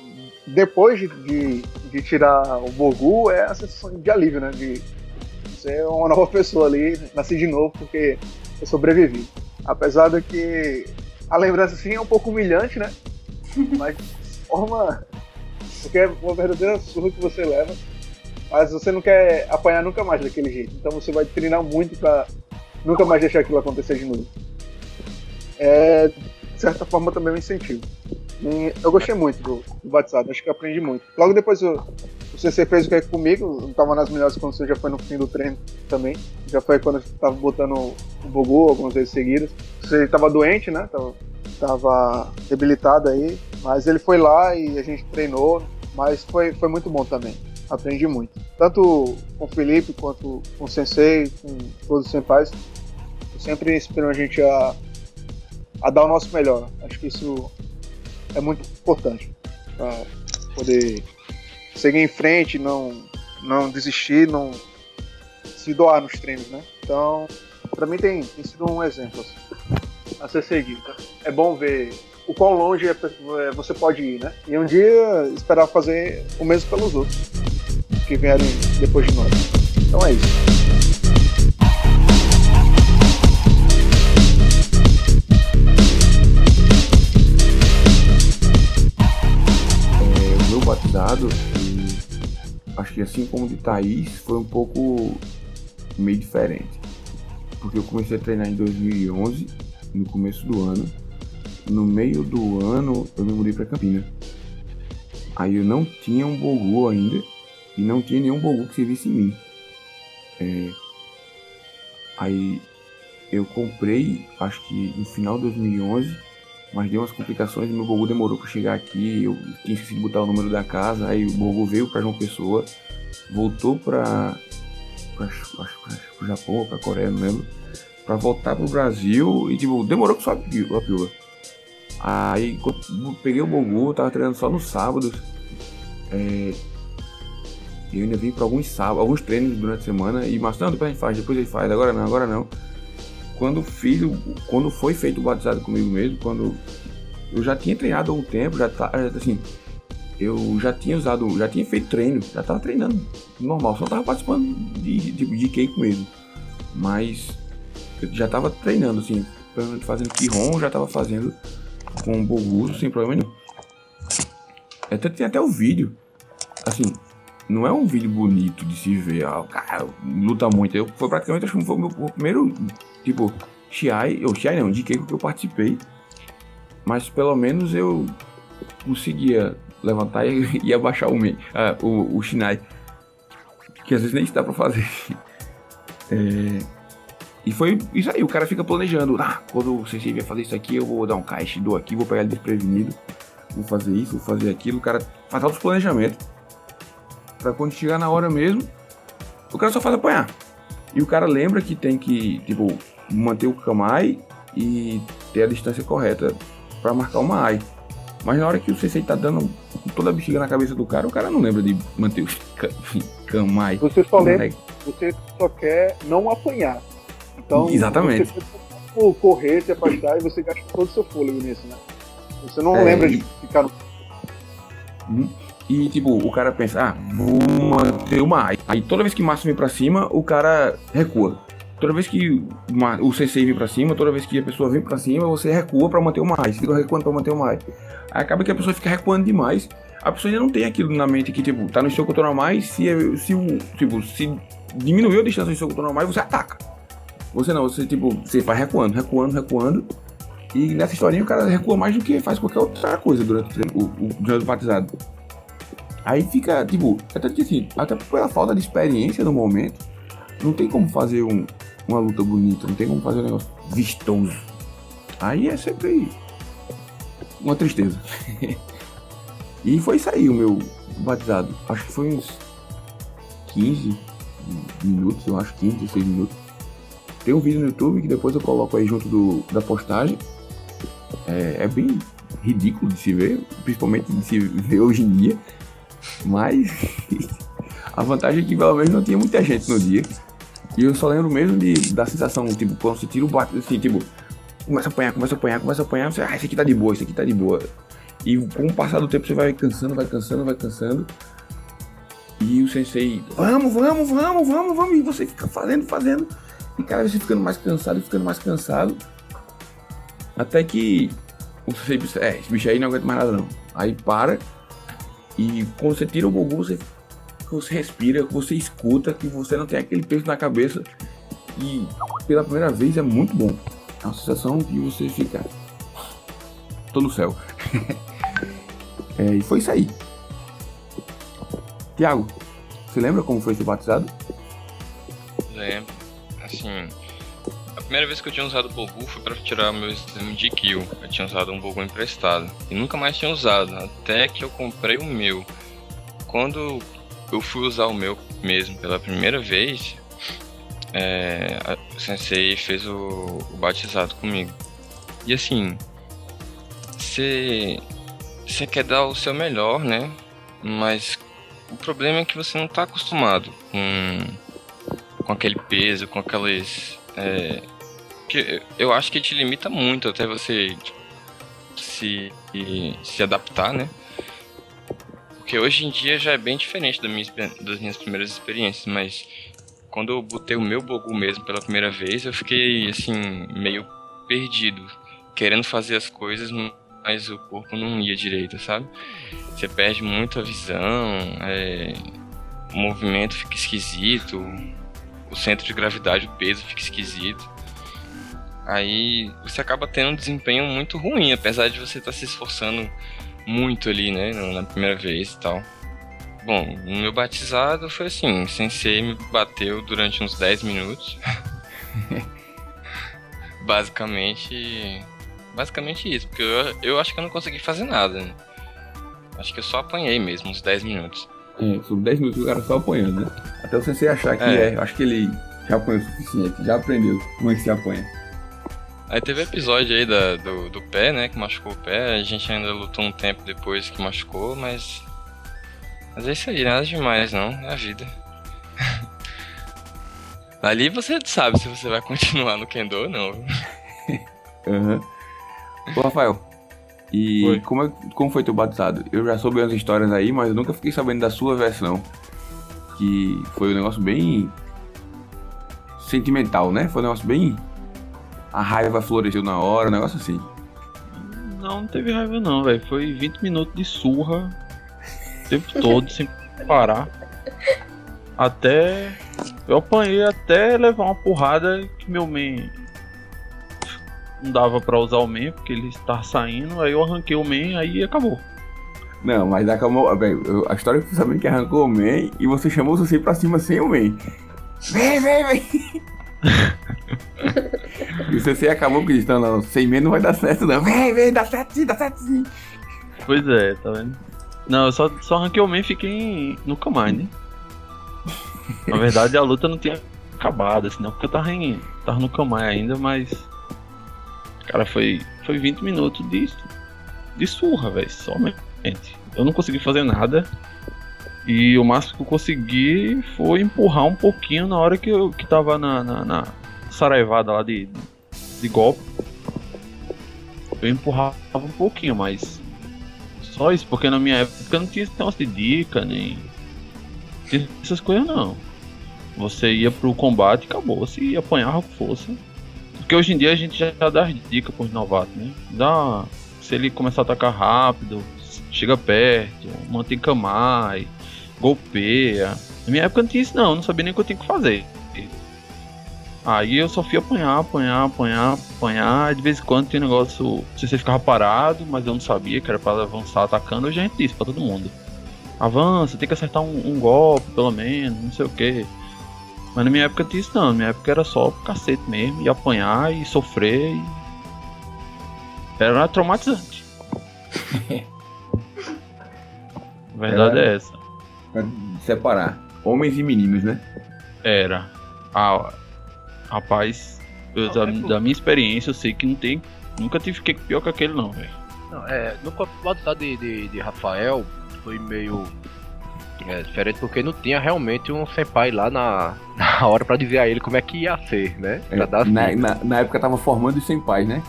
B: depois de, de, de tirar o Bogu, é a sensação de alívio, né? De ser uma nova pessoa ali, nasci de novo porque eu sobrevivi. Apesar de que a lembrança assim é um pouco humilhante, né? [LAUGHS] Mas forma. Porque é uma verdadeira surra que você leva. Mas você não quer apanhar nunca mais daquele jeito. Então você vai treinar muito pra nunca mais deixar aquilo acontecer de novo. É, de certa forma, também um incentivo. E eu gostei muito do, do batizado, acho que eu aprendi muito. Logo depois o, o CC fez o que é comigo, não tava nas melhores condições, já foi no fim do treino também. Já foi quando eu tava botando o Bogu algumas vezes seguidas. Você tava doente, né? Tava, tava debilitado aí. Mas ele foi lá e a gente treinou. Mas foi, foi muito bom também. Aprendi muito. Tanto com o Felipe quanto com o Sensei, com todos os senpais. Sempre inspiram a gente a, a dar o nosso melhor. Acho que isso é muito importante para poder seguir em frente, não, não desistir, não se doar nos treinos, né? Então, para mim tem, tem sido um exemplo assim, a ser seguido. tá? É bom ver o quão longe é- é, você pode ir, né? E um dia esperar fazer o mesmo pelos outros que vierem depois de nós. Então é isso.
A: É, batizado, acho que assim como de Thaís, foi um pouco meio diferente. Porque eu comecei a treinar em 2011, no começo do ano. No meio do ano, eu me mudei pra Campina. Aí eu não tinha um Bogu ainda, e não tinha nenhum Bogu que servisse em mim. É, aí eu comprei, acho que no final de 2011, mas deu umas complicações e meu Bogu demorou pra chegar aqui. Eu tinha esquecido de botar o número da casa. Aí o Bogu veio pra João Pessoa, voltou acho, pro Japão pra Coreia, não lembro. Pra voltar pro Brasil e tipo, demorou pra só a pi- a pílula. Aí peguei o Bogu, tava treinando só nos sábados. É, eu ainda vim pra alguns sábados, alguns treinos durante a semana e mas não, depois a gente faz, depois a gente faz, agora não, agora não quando fiz, quando foi feito o batizado comigo mesmo, quando eu já tinha treinado há um tempo, já tá, assim, eu já tinha usado, já tinha feito treino, já tava treinando normal, só tava participando de, de, de cake mesmo. Mas eu já tava treinando, assim, fazendo Kihon, já tava fazendo com Boguso sem problema nenhum. Até tem até o vídeo, assim, não é um vídeo bonito de se ver, ah, o cara luta muito. Eu, foi praticamente, acho que foi o meu o primeiro, tipo, Shiai, ou Shiai não, de que eu participei. Mas pelo menos eu conseguia levantar e, [LAUGHS] e abaixar o, ah, o, o Shinai. Que às vezes nem dá pra fazer. [LAUGHS] É, e foi isso aí, o cara fica planejando. Ah, quando o Sensei vier fazer isso aqui, eu vou dar um caixa, dou aqui, vou pegar ele desprevenido. Vou fazer isso, vou fazer aquilo. O cara faz altos planejamentos. Pra quando chegar na hora mesmo, o cara só faz apanhar. E o cara lembra que tem que, tipo, manter o Kamai e ter a distância correta pra marcar uma AI. Mas na hora que o Sensei tá dando toda a bexiga na cabeça do cara, o cara não lembra de manter o Ka- Kamai.
B: Você só lembra, você só quer não apanhar. Então,
A: Exatamente.
B: você correr, se afastar e você gasta todo o seu fôlego nisso, né? Você não
A: É,
B: lembra de ficar no.
A: E tipo, o cara pensa, ah, vou manter uma AI. Aí toda vez que o Márcio vem pra cima, o cara recua. Toda vez que uma- o CC vem pra cima, toda vez que a pessoa vem pra cima, você recua pra manter AI. Você fica recuando pra manter uma AI. Aí acaba que a pessoa fica recuando demais. A pessoa ainda não tem aquilo na mente que, tipo, tá no seu controle normal, se, se, o, tipo, se diminuiu a distância do seu controle normal, você ataca. Você não, você, tipo, você vai recuando, recuando, recuando. E nessa historinha o cara recua mais do que faz qualquer outra coisa durante o, o, o, o batizado. Aí fica, tipo, até assim, até pela falta de experiência no momento, não tem como fazer um- uma luta bonita, não tem como fazer um negócio vistoso. Aí é sempre uma tristeza. [LAUGHS] e foi isso aí o meu batizado. Acho que foi uns 15, minutos, eu acho, 15, 16 minutos. Tem um vídeo no YouTube que depois eu coloco aí junto do, da postagem. É, é bem ridículo de se ver, principalmente de se ver hoje em dia. Mas [LAUGHS] a vantagem é que pelo menos não tinha muita gente no dia. E eu só lembro mesmo de, da sensação, tipo, quando você tira o bate, assim, tipo, começa a apanhar, começa a apanhar, começa a apanhar, você, ah, esse aqui tá de boa, esse aqui tá de boa. E com o passar do tempo você vai cansando, vai cansando, vai cansando. E o sensei, vamos, vamos, vamos, vamos, vamos. E você fica fazendo, fazendo. E cada vez você ficando mais cansado, ficando mais cansado. Até que o sensei é, esse bicho aí não aguenta mais nada não. Aí para. E quando você tira o Gogu, você, você respira, você escuta, que você não tem aquele peso na cabeça. E pela primeira vez é muito bom. É uma sensação que você fica. Tô no céu. [LAUGHS] é, e foi isso aí. Tiago, você lembra como foi ser batizado?
C: Lembro. Assim, a primeira vez que eu tinha usado o Bogu foi pra tirar meu exame de kill. Eu tinha usado um Bogu emprestado. E nunca mais tinha usado, até que eu comprei o meu. Quando eu fui usar o meu mesmo pela primeira vez, é, o sensei fez o, o batizado comigo. E assim, você quer dar o seu melhor, né? Mas o problema é que você não tá acostumado com, com aquele peso, com aquelas. É, que eu acho que te limita muito até você se, se adaptar, né? Porque hoje em dia já é bem diferente da minha, das minhas primeiras experiências, mas quando eu botei o meu Bogu mesmo pela primeira vez, eu fiquei assim, meio perdido, querendo fazer as coisas, mas o corpo não ia direito, sabe? Você perde muito a visão, é, o movimento fica esquisito, o centro de gravidade, o peso fica esquisito. Aí você acaba tendo um desempenho muito ruim, apesar de você estar se esforçando muito ali, né, na primeira vez e tal. Bom, no meu batizado foi assim, o sensei me bateu durante uns 10 minutos. [LAUGHS] basicamente, basicamente isso, porque eu, eu acho que eu não consegui fazer nada. Né? Acho que eu só apanhei mesmo, uns 10 minutos.
A: É, sobre 10 minutos o cara só apanhando, né? Até o sensei achar que
C: É.
A: é. acho que ele já apanhou o suficiente, já aprendeu como é que se apanha.
C: Aí teve episódio aí da, do, do pé, né, que machucou o pé, a gente ainda lutou um tempo depois que machucou, mas... Mas é isso aí, nada demais não, é a vida. [LAUGHS] Ali você sabe se você vai continuar no Kendo ou não. [LAUGHS]
A: Aham. Ô, Rafael, e
E: Oi.
A: como, é, como foi teu batizado? Eu já soube umas histórias aí, mas eu nunca fiquei sabendo da sua versão. Que foi um negócio bem sentimental, né? Foi um negócio bem. A raiva floresceu na hora, um negócio assim.
E: Não, não teve raiva não, velho. Foi 20 minutos de surra o tempo todo, sem parar. Até. Eu apanhei até levar uma porrada que meu man não dava pra usar o man, porque ele estava saindo, aí eu arranquei o man, aí acabou.
A: Não, mas acabou. eu- A história que eu sabendo que arrancou o man e você chamou o Sensei pra cima sem o man. Vem, vem, vem! [LAUGHS] e o Sensei acabou disse: não, sem man não vai dar certo, não. Vem, vem, dá certo sim, dá certo sim.
E: Pois é, tá vendo? Não, eu só, só arranquei o man e fiquei em- no Kamai, né? Na verdade a luta não tinha acabado, assim, não, porque eu tava, em, tava no Kamai ainda, mas. Cara, foi, foi 20 minutos de, de surra, velho, somente. Eu não consegui fazer nada. E o máximo que eu consegui foi empurrar um pouquinho na hora que eu que tava na, na, na saraivada lá de, de golpe. Eu empurrava um pouquinho, mas só isso, porque na minha época não tinha esse de dica, nem tinha essas coisas não. Você ia pro combate e acabou, ia apanhar com força. Porque hoje em dia a gente já dá as dicas pros novatos, né? Dá. Se ele começar a atacar rápido, chega perto, mantém camai, golpeia. Na minha época não tinha isso não, não sabia nem o que eu tinha que fazer. Aí eu só fui apanhar, apanhar, apanhar, apanhar. e De vez em quando tem um negócio. Se você ficava parado, mas eu não sabia que era pra avançar atacando, eu já disse pra todo mundo. Avança, tem que acertar um, um golpe, pelo menos, não sei o que. Mas na minha época tinha isso não, na minha época era só cacete mesmo, e apanhar e sofrer e. Era traumatizante. A [LAUGHS] verdade
A: Era-
E: é essa.
A: Separar homens e meninos, né?
E: Era. Ah, rapaz, eu, da, da minha experiência, eu sei que não tem. Nunca tive que pior que aquele, não, velho.
D: Não, é, no campeonato de, de, de Rafael foi meio é, diferente porque não tinha realmente um senpai lá na, [LAUGHS] na hora pra dizer a ele como é que ia ser, né? Pra dar
A: na, na, na época tava formando os senpais, né?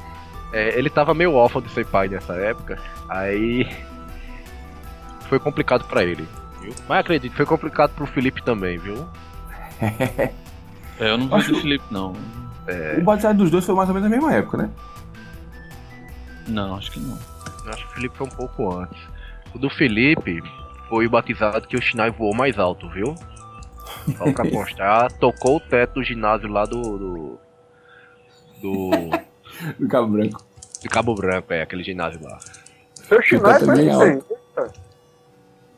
D: É, ele tava meio órfão de senpai nessa época, aí [LAUGHS] foi complicado pra ele. Viu? Mas acredito, foi complicado pro Felipe também, viu? [LAUGHS]
E: É, eu não vi
A: Acho-
E: do Felipe, não.
A: O batizado dos dois foi mais ou menos na mesma época, né?
E: Não, acho que não.
D: Eu acho que o Felipe foi um pouco antes. O do Felipe foi o batizado que o Shinai voou mais alto, viu? Só pra [LAUGHS] constar, tocou o teto do ginásio lá do. do. do
A: Do Cabo Branco.
D: de Cabo Branco, é, aquele ginásio lá.
B: Seu Chinai
A: tá
B: foi. Eita.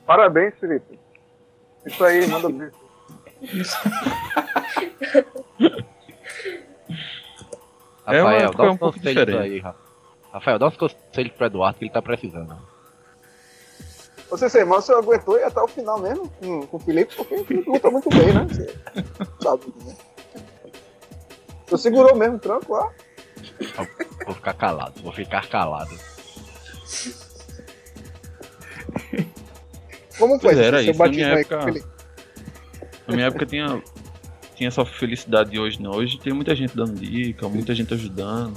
B: Parabéns, Felipe. Isso aí, manda ver.
E: É uma
D: Rafael,
E: época
D: dá
E: um
D: uns
E: pouco
D: conselhos
E: diferente.
D: aí, Rafa. Rafael, dá uns conselhos pro Eduardo que ele tá precisando.
B: Você sei, mas você aguentou e até o final mesmo com, com o Felipe, porque o Felipe luta muito bem, né? Você sabe, né? Você segurou mesmo o tranco lá.
D: Vou ficar calado, vou ficar calado.
B: Como foi
E: Pois é, era
B: seu
E: isso,
B: batismo
E: minha
B: aí com o
E: época-
B: Felipe?
E: Na minha época tinha, tinha essa felicidade de hoje, não. Hoje tem muita gente dando dica, muita gente ajudando.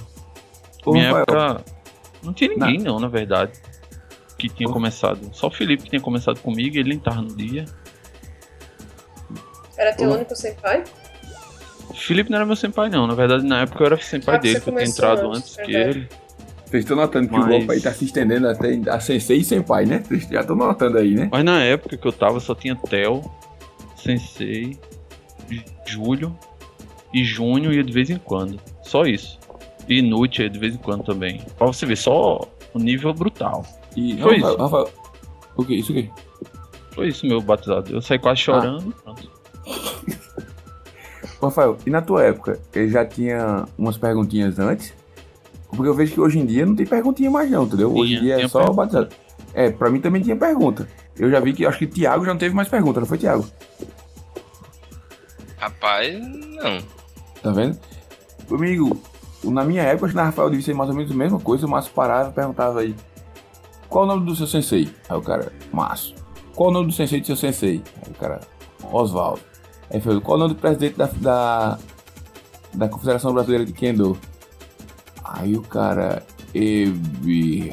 A: Ô,
E: minha
A: Rafael,
E: época não tinha ninguém, não, na verdade. Que tinha
A: Ô.
E: começado. Só o Felipe que tinha começado comigo, ele nem tava no dia.
F: Era teu
A: Ô.
F: único senpai?
E: O Felipe não era meu senpai, não. Na verdade, na época eu era senpai
F: Ah,
E: dele, que eu tinha entrado
F: antes,
E: antes que ele.
A: Vocês estão notando que o
E: Mas-
A: golpe aí tá se estendendo até a Sensei e Senpai, né? Vocês já estão notando aí, né?
E: Mas na época que eu tava, só tinha Theo, Sensei, J- Júlio e Júnior ia de vez em quando. Só isso. E Inútil ia de vez em quando também. Pra você ver, só o nível brutal.
A: E
E: Foi
A: Rafael,
E: isso.
A: Rafael, o que? Isso o quê?
E: Foi isso, meu batizado. Eu saí quase chorando. pronto. [LAUGHS]
A: Rafael, e na tua época, ele já tinha umas perguntinhas antes? Porque eu vejo que hoje em dia não tem perguntinha mais não, entendeu? hoje em dia é só
E: pergunta.
A: batizado. É, pra mim também tinha pergunta. Eu já vi que, acho que Thiago já não teve mais pergunta, não foi, Thiago?
C: Rapaz, não.
A: Tá vendo? Amigo, na minha época, acho que na Rafael devia ser mais ou menos a mesma coisa, o Márcio parava e perguntava aí, qual o nome do seu sensei? Aí o cara, Márcio. Qual o nome do sensei do seu sensei? Aí o cara, Oswaldo. Aí falou, qual o nome do presidente da, da, da Confederação Brasileira de Kendo? Aí o cara, Ebihara?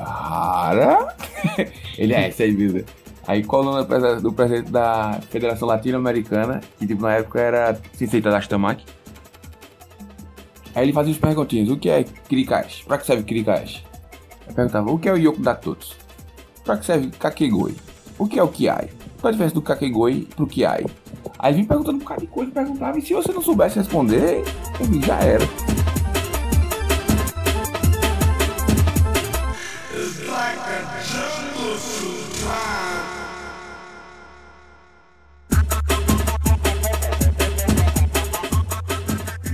A: [LAUGHS] Ele é, esse aí mesmo. Aí nome do presi- do presidente da Federação Latino-Americana, que tipo na época era Sensei Tadashi Tamaki? Aí ele fazia as perguntinhas, o que é Kirikashi? Pra que serve Kirikashi? Aí perguntava, o que é o Yoku Datotsu? Pra que serve Kakegoi? O que é o Kiai? Qual a diferença do Kakegoi pro Kiai? Aí vinha perguntando um bocado de coisa, perguntava, e se você não soubesse responder, já era.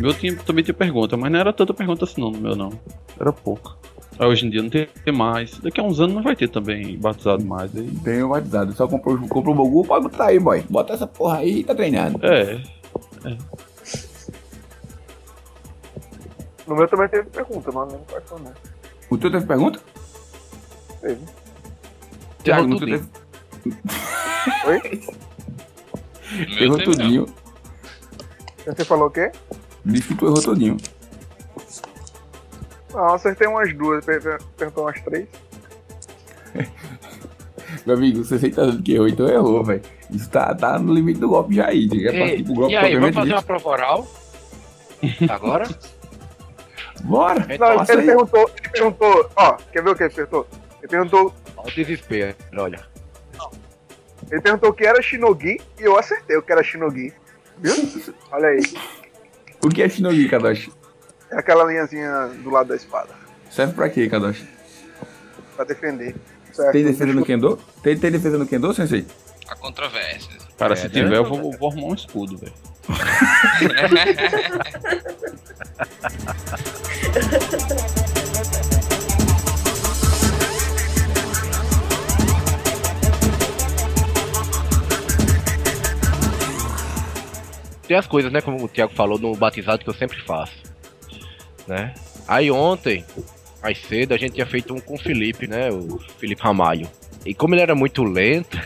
E: Meu time também tinha pergunta, mas não era tanta pergunta assim não no meu não. Era pouco. Aí hoje em dia não tem mais. Daqui a uns anos não vai ter também batizado mais. Aí...
A: Tem o batizado, só comprou, comprou o Bogu, pode botar aí, boy. Bota essa porra aí e tá treinando.
E: É,
B: No meu também teve pergunta, mas não quais são, né?
A: O teu teve pergunta?
B: Teve.
A: Thiago, no teu teve...
B: Oi? [LAUGHS]
C: Não.
A: tudinho.
B: Você falou o quê?
A: Que tu errou tudinho.
B: Não, acertei umas duas, per- per- perguntou umas três. [LAUGHS]
A: Meu amigo, você tá dizendo que errou, então errou, velho. Isso tá, tá no limite do golpe já aí. É partir pro golpe
D: e aí, vamos fazer uma prova oral? Agora? [LAUGHS]
A: Bora!
B: Não, ele
A: aí.
B: perguntou, ele perguntou, ó, quer ver o que ele perguntou? Ele perguntou,
D: Olha o desespero, olha.
B: ele perguntou o que era Shinogi e eu acertei o que era Shinogi. Viu? [LAUGHS] Olha aí.
A: O que é Shinogi, Kadoshi?
B: É aquela linhazinha do lado da espada.
A: Serve pra quê, Kadoshi?
B: Pra defender. Certo?
A: Tem defesa no Kendo? Tem, tem defesa no Kendo, sensei?
C: Há controvérsias.
E: cara,
D: É,
E: se
D: né?
E: tiver eu vou, vou arrumar um escudo, velho. [LAUGHS] [LAUGHS]
D: as coisas, né? Como o Thiago falou no batizado que eu sempre faço. Né? Aí ontem, mais cedo, a gente tinha feito um com o Felipe, né? O Felipe Ramalho. E como ele era muito lento,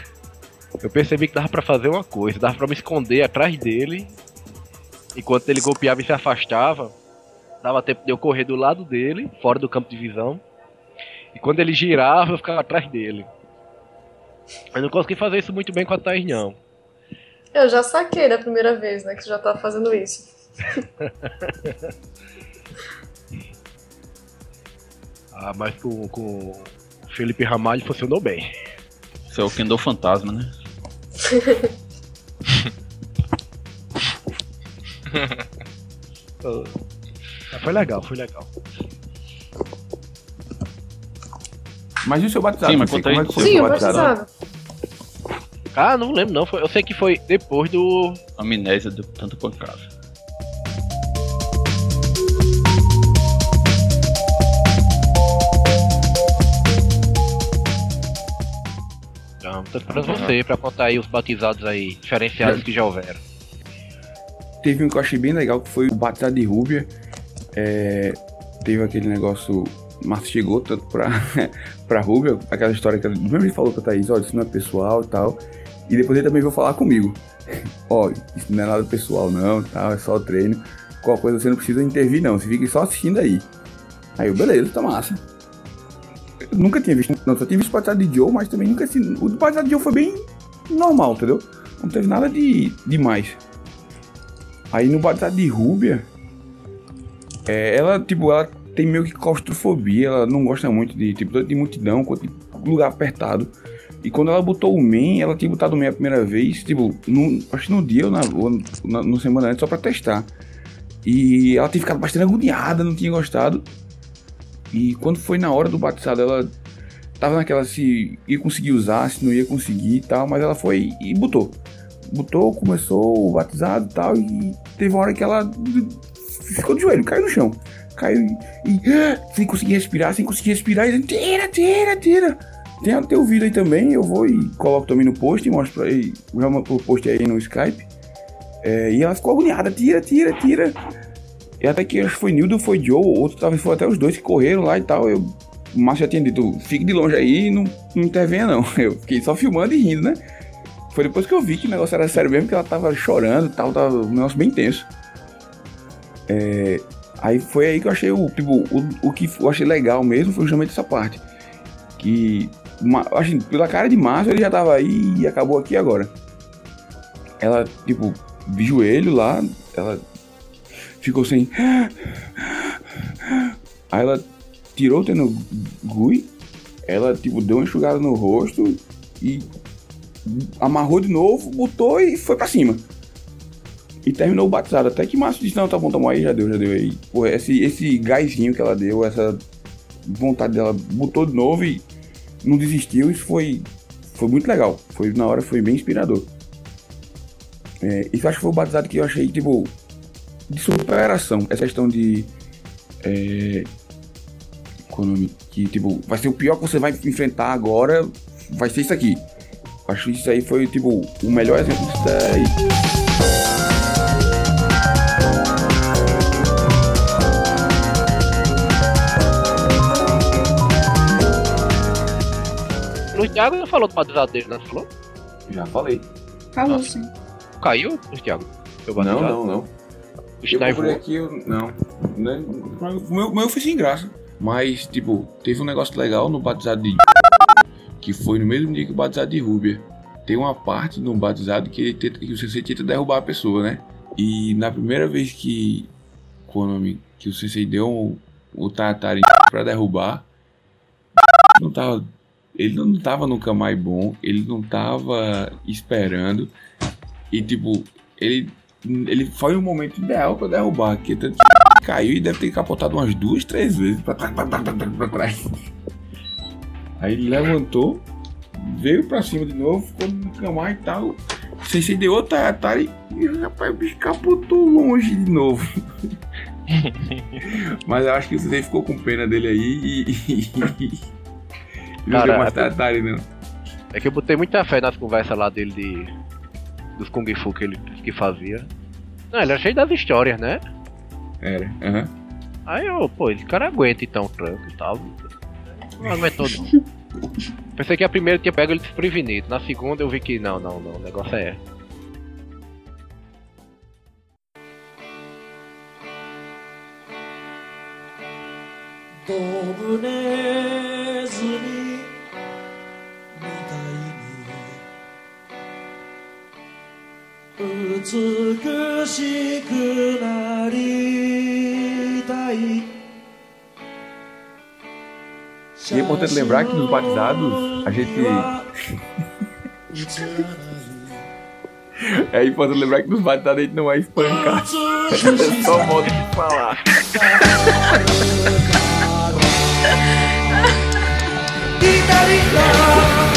D: eu percebi que dava pra fazer uma coisa, dava pra me esconder atrás dele. Enquanto ele golpeava e se afastava, dava tempo de eu correr do lado dele, fora do campo de visão. E quando ele girava, eu ficava atrás dele. Eu não consegui fazer isso muito bem com a Thaís, não.
F: Eu já saquei da primeira vez, né, que você já tá fazendo isso. [LAUGHS]
D: Ah, mas com, com o Felipe Ramalho funcionou bem.
E: Isso é o Kendo Fantasma, né?
D: Ah, [LAUGHS] foi legal, foi legal.
A: Mas e o seu batizado?
E: Sim, mas
A: sei
E: conta aí.
A: é
F: Sim,
A: seu
F: eu
A: batizado?
D: Ah, não lembro não. Foi- eu sei que foi depois do.
E: Amnésia de tanta pancada.
D: Não, tô esperando você pra contar aí os batizados aí, diferenciados que já houveram.
A: Teve um que eu achei bem legal, que foi o batizado de Rúbia. É, teve aquele negócio... Márcio chegou tanto pra, [LAUGHS] pra Rúbia, aquela história que ele mesmo ele falou pra Thaís, olha, isso não é pessoal e tal. E depois ele também veio falar comigo. [LAUGHS] Ó, isso não é nada pessoal não, tal, é só treino. Qualquer coisa você não precisa intervir não, você fica só assistindo aí. Aí eu, beleza, tá massa. Eu nunca tinha visto, não, só tinha visto o batizado de Joe, mas também nunca assim, o do de Joe foi bem normal, entendeu? Não teve nada de demais. Aí no batizado de Rúbia, é, ela, tipo, ela tem meio que claustrofobia, ela não gosta muito de, tipo, de multidão quanto de lugar apertado. E quando ela botou o Man, ela tinha botado o Man a primeira vez, tipo, no, acho que no dia ou na, ou na, no semana antes, só pra testar. E ela tinha ficado bastante agoniada, não tinha gostado. E quando foi na hora do batizado, ela tava naquela se ia conseguir usar, se não ia conseguir e tal, mas ela foi e botou. Botou, começou o batizado e tal, e teve uma hora que ela ficou de joelho, caiu no chão. Caiu e, e sem conseguir respirar, sem conseguir respirar, e tira, tira, tira. Tem até o vídeo aí também, eu vou e coloco também no post e mostro aí, já o post aí no Skype. É, e ela ficou agoniada, tira, tira, tira. E até que acho que foi Nildo foi Joe, ou outro talvez foi até os dois que correram lá e tal. Eu, o Márcio já tinha dito, fique de longe aí e não, não intervenha não. [LAUGHS] Eu fiquei só filmando e rindo, né? Foi depois que eu vi que o negócio era sério mesmo, que ela tava chorando e tal, tava um negócio bem tenso. É, aí foi aí que eu achei o, tipo, o, o que eu achei legal mesmo foi justamente essa parte. Que, ma- assim, pela cara de Márcio ele já tava aí e acabou aqui agora. Ela, tipo, de joelho lá, ela ficou sem. Aí ela tirou o Tenogui, ela, tipo, deu uma enxugada no rosto e amarrou de novo, botou e foi pra cima. E terminou o batizado. Até que Márcio disse, não, tá bom, tá bom, aí já deu, já deu. Aí, pô, esse, esse gásinho que ela deu, essa vontade dela, botou de novo e não desistiu. Isso foi, foi muito legal. Foi, na hora foi bem inspirador. É, isso acho que foi o batizado que eu achei, tipo, de superação. Essa questão de... É, qual é o nome? Que, tipo, vai ser o pior que você vai enfrentar agora, vai ser isso aqui. Acho que isso aí foi, tipo, o melhor exemplo disso daí.
D: Thiago não falou do batizado dele, não falou?
A: Já falei.
F: Falou sim.
D: Caiu, o Thiago?
A: Não, não, não.
D: O
A: Eu
D: voou.
A: aqui, eu, não. Né, O meu, meu foi sem graça. Mas, tipo, teve um negócio legal no batizado de. [LAUGHS] Que foi no mesmo dia que o batizado de Rúbia. Tem uma parte no batizado que, ele tenta, que o Sensei tenta derrubar a pessoa, né? E na primeira vez que. Qual o nome? Que o Sensei deu o, o Tatari pra derrubar. Não tava. Ele não tava no Kamai bom, ele não tava esperando. E tipo, ele ele foi o momento ideal pra derrubar, que tanto que caiu e deve ter capotado umas duas, três vezes pra trás, trás. Aí ele levantou, veio pra cima de novo, ficou no camar e tal. Sensei deu outra Atari e rapaz, o bicho capotou longe de novo. [LAUGHS] Mas eu acho que o ficou com pena dele aí e. mais
D: é-
A: Atari.
D: É que eu botei muita fé nas conversas lá dele de. Dos Kung Fu que ele que fazia. Não, ele era cheio das histórias, né?
A: Era, aham.
D: Aí eu, pô, esse cara aguenta então o tranco e tal. Não aguentou não. [LAUGHS] Pensei que a primeira tinha pego ele desprevenido. Na segunda eu vi que não, não, não. O negócio é.
A: E é importante lembrar que nos batizados a gente. [LAUGHS] É importante lembrar que nos batizados a gente não é espancado. [LAUGHS] É só modo de falar. [LAUGHS]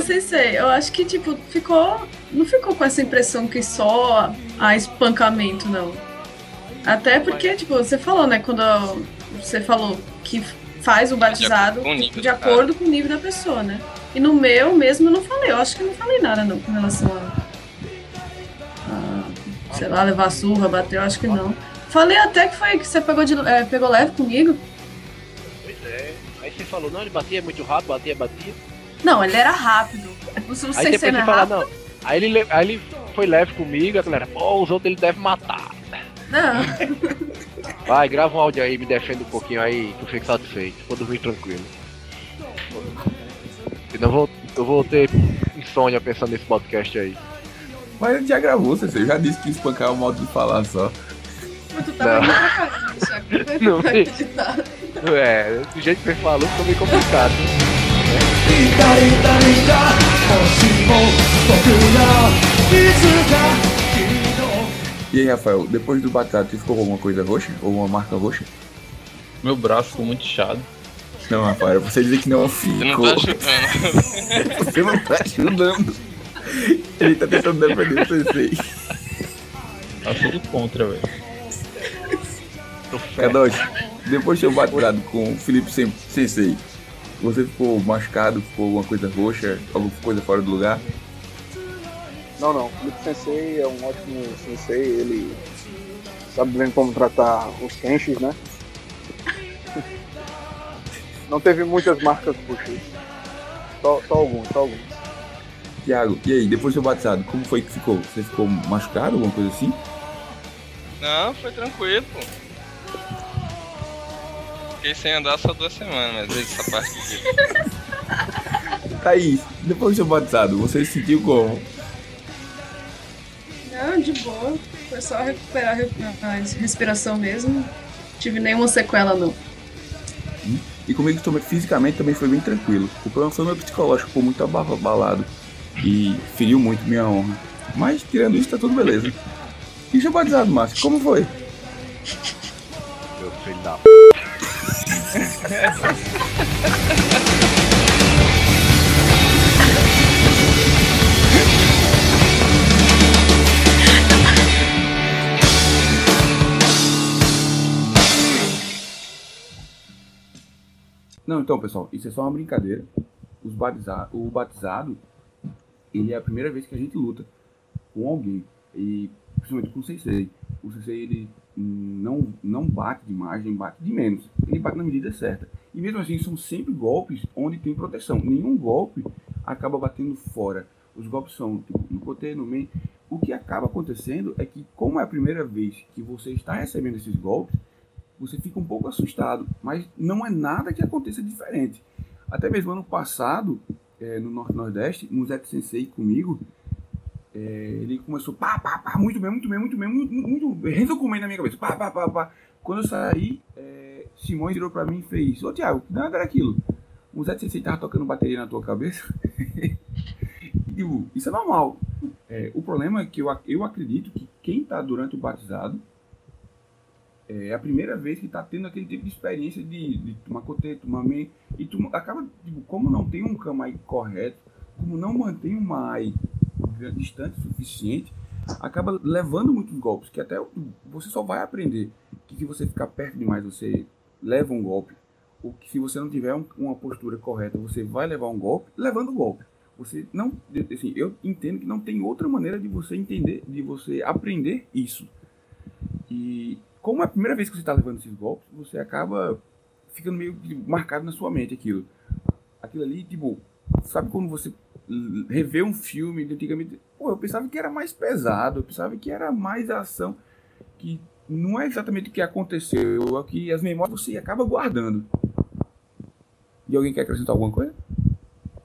F: mas sei, sei, eu acho que, tipo, ficou. Não ficou com essa impressão que só há espancamento, não. Até porque, tipo, você falou, né, quando você falou que faz o batizado
C: De acordo com o nível
F: com o da pessoa, né? E no meu mesmo eu não falei, eu acho que eu não falei nada não com relação a. a, sei lá, levar surra, bater, eu acho que não. Falei até que foi que você pegou, de, é, pegou leve comigo.
D: Pois é. Aí você falou, não, ele batia muito rápido, batia, batia.
F: Não, ele era rápido. O
D: Aí
F: sem
D: depois
F: ser
D: você
F: é
D: fala,
F: rápido.
D: não. Aí ele, le- aí ele foi leve comigo, a galera, pô, os outros ele deve matar.
F: Não. [LAUGHS]
D: Vai, grava um áudio aí, me defenda um pouquinho aí, que eu fico satisfeito. Vou dormir tranquilo. Senão eu vou, eu vou ter insônia pensando nesse podcast aí.
A: Mas ele já gravou, você já disse que espancar é o modo de falar só.
F: Mas tu tava
D: Não. Não, [LAUGHS]
F: acreditar.
D: É, do jeito que você falou, ficou meio complicado.
A: E aí, Rafael, depois do você ficou com alguma coisa roxa? Ou uma marca roxa?
E: Meu braço ficou muito inchado.
A: Não, Rafael, você dizer que não
C: Você não
A: ficou.
C: tá chutando. [LAUGHS]
A: Você não tá ajudando. Ele tá tentando defender o sensei.
E: Tá tudo contra, velho.
A: Kadoshi, depois de ser batizado com o Felipe Sen- Sensei, você ficou machucado, ficou alguma coisa roxa, alguma coisa fora do lugar?
B: Não, não. O Felipe Sensei é um ótimo sensei. Ele sabe bem como tratar os kenshis, né? [LAUGHS] Não teve muitas marcas roxas. Só, só alguns, só alguns.
A: Tiago, e aí, depois de ser batizado, como foi que ficou? Você ficou machucado, alguma coisa assim?
C: Não, foi tranquilo, pô. Fiquei sem andar só duas semanas, mas essa parte vídeo. [LAUGHS]
A: Thaís, depois de ser batizado, você se sentiu como?
F: Não, de boa. Foi só recuperar a respiração mesmo. Tive nenhuma sequela, não.
A: E comigo também, fisicamente também foi bem tranquilo. O problema foi meu psicológico, ficou muito aba- abalado. E feriu muito minha honra. Mas tirando isso, tá tudo beleza. E seu batizado, Márcio, como foi?
D: Meu filho da
A: Não, então, pessoal, isso é só uma brincadeira. Batiza o batizado, ele é a primeira vez que a gente luta com alguém. E principalmente com o Sensei. O Sensei, ele não, não bate demais, nem bate de menos. Ele bate na medida certa. E mesmo assim, são sempre golpes onde tem proteção. Nenhum golpe acaba batendo fora. Os golpes são tipo, no coteio, no meio. O que acaba acontecendo é que, como é a primeira vez que você está recebendo esses golpes, você fica um pouco assustado, mas não é nada que aconteça diferente. Até mesmo ano passado, eh, no Norte Nordeste, no Zé Sensei comigo, eh, ele começou pá, pá, pá, muito bem, muito bem, muito bem, muito, Renzo comendo na minha cabeça, pá, pá, pá, pá. Quando eu saí, eh, Simões virou pra mim e fez, ô Thiago, que nada era aquilo? O Zé Sensei tava tocando bateria na tua cabeça? E, [LAUGHS] tipo, isso é normal. Eh, o problema é que eu, eu acredito que quem tá durante o batizado é a primeira vez que está tendo aquele tipo de experiência de, de tomar coteiro, tomar meio. E tu acaba, tipo, como não tem um kamai correto, como não mantém uma AI distante o suficiente, acaba levando muitos golpes, que até você só vai aprender que se você ficar perto demais você leva um golpe, ou que se você não tiver um- uma postura correta você vai levar um golpe, levando o golpe. Você não, assim, eu entendo que não tem outra maneira de você entender, de você aprender isso. E como é a primeira vez que você está levando esses golpes, você acaba ficando meio marcado na sua mente aquilo. Aquilo ali, tipo, sabe quando você revê um filme de antigamente, pô, eu pensava que era mais pesado, eu pensava que era mais ação, que não é exatamente o que aconteceu, é que as memórias você acaba guardando. E alguém quer acrescentar alguma coisa?